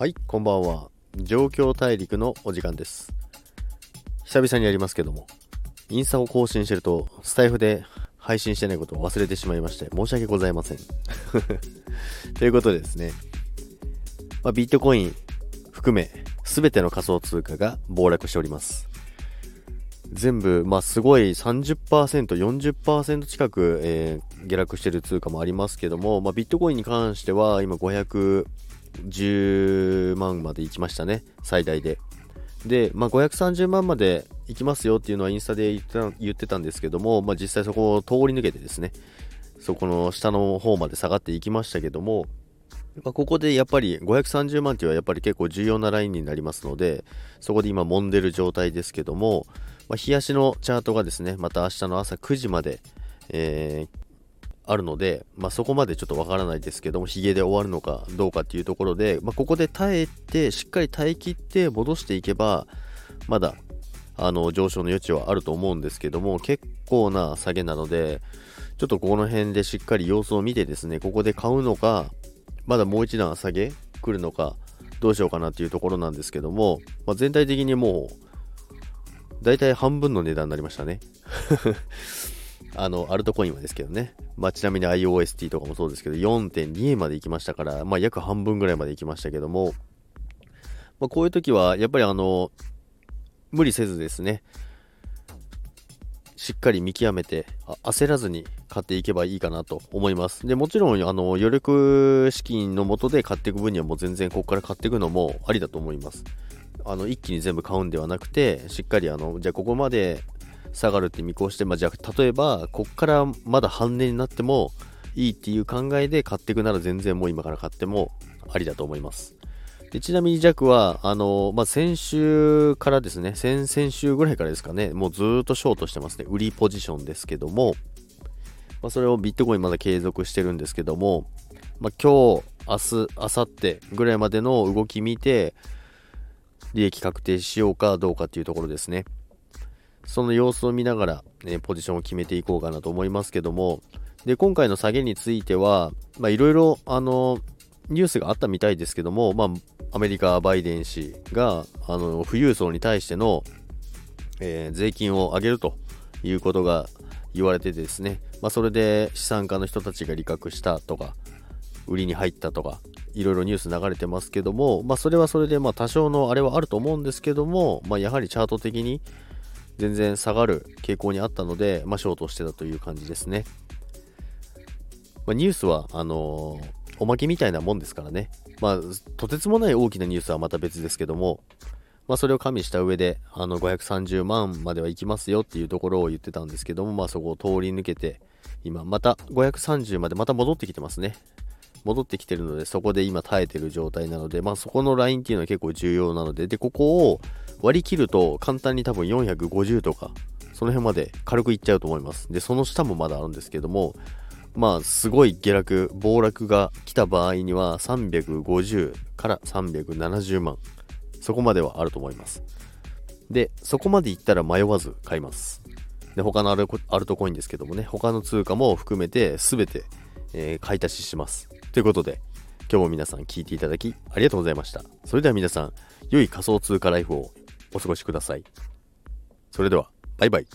はい、こんばんは。状況大陸のお時間です。久々にやりますけども、インスタを更新してると、スタイフで配信してないことを忘れてしまいまして、申し訳ございません。ということでですね、まあ、ビットコイン含め、すべての仮想通貨が暴落しております。全部、まあ、すごい30%、40%近く、えー下落してる通貨もありますけども、まあ、ビットコインに関しては今500 10万まで行きましたね、最大で。で、まあ、530万まで行きますよっていうのはインスタで言ってた言ってたんですけども、まあ、実際そこを通り抜けてですね、そこの下の方まで下がっていきましたけども、まあ、ここでやっぱり530万っていうのはやっぱり結構重要なラインになりますので、そこで今揉んでる状態ですけども、まあ、日足のチャートがですね、また明日の朝9時まで、えーあるので、まあ、そこまでちょっとわからないですけども、ヒゲで終わるのかどうかっていうところで、まあ、ここで耐えて、しっかり耐え切って戻していけば、まだあの上昇の余地はあると思うんですけども、結構な下げなので、ちょっとこの辺でしっかり様子を見てですね、ここで買うのか、まだもう一段下げ来るのか、どうしようかなっていうところなんですけども、まあ、全体的にもう、だいたい半分の値段になりましたね。あの、アルトコインはですけどね。まあ、ちなみに IOST とかもそうですけど、4.2円まで行きましたから、まあ、約半分ぐらいまで行きましたけども、まあ、こういう時は、やっぱりあの、無理せずですね、しっかり見極めて、焦らずに買っていけばいいかなと思います。で、もちろん、あの、余力資金のもとで買っていく分にはもう全然ここから買っていくのもありだと思います。あの、一気に全部買うんではなくて、しっかりあの、じゃあここまで下がるって見越して、まあ、じゃあ例えばこっからまだ半値になってもいいっていう考えで買っていくなら全然もう今から買ってもありだと思います。でちなみにジャックはあの、まあ、先週からですね先々週ぐらいからですかねもうずっとショートしてますね。売りポジションですけども、まあ、それをビットコインまだ継続してるんですけども、まあ、今日明日明後日ぐらいまでの動き見て利益確定しようかどうかっていうところですね。その様子を見ながら、ね、ポジションを決めていこうかなと思いますけども、で、今回の下げについては、まあ、いろいろ、あの、ニュースがあったみたいですけども、まあ、アメリカ、バイデン氏が、あの、富裕層に対しての、えー税金を上げるということが言われてですね、まあ、それで資産家の人たちが利確したとか、売りに入ったとか、いろいろニュース流れてますけども、まあ、それはそれで、まあ、多少のあれはあると思うんですけども、まあ、やはりチャート的に、全然下がる傾向にあったので、まあ、ショートしてたという感じですね。まあ、ニュースは、あのーおまけみたいなもんですからね。まあ、とてつもない大きなニュースはまた別ですけども、まあ、それを加味した上で、あの、530万までは行きますよっていうところを言ってたんですけども、まあ、そこを通り抜けて、今、また530までまた戻ってきてますね。戻ってきてるので、そこで今耐えてる状態なので、まあ、そこのラインっていうのは結構重要なので、で、ここを割り切ると簡単に多分450とか、その辺まで軽くいっちゃうと思います。で、その下もまだあるんですけども、まあ、すごい下落、暴落が来た場合には、350から370万。そこまではあると思います。で、そこまでいったら迷わず買います。で、他のアルアルトコインですけどもね、他の通貨も含めて全て、えー買い足しします。ということで、今日も皆さん聞いていただきありがとうございました。それでは皆さん、良い仮想通貨ライフをお過ごしください。それでは、バイバイ。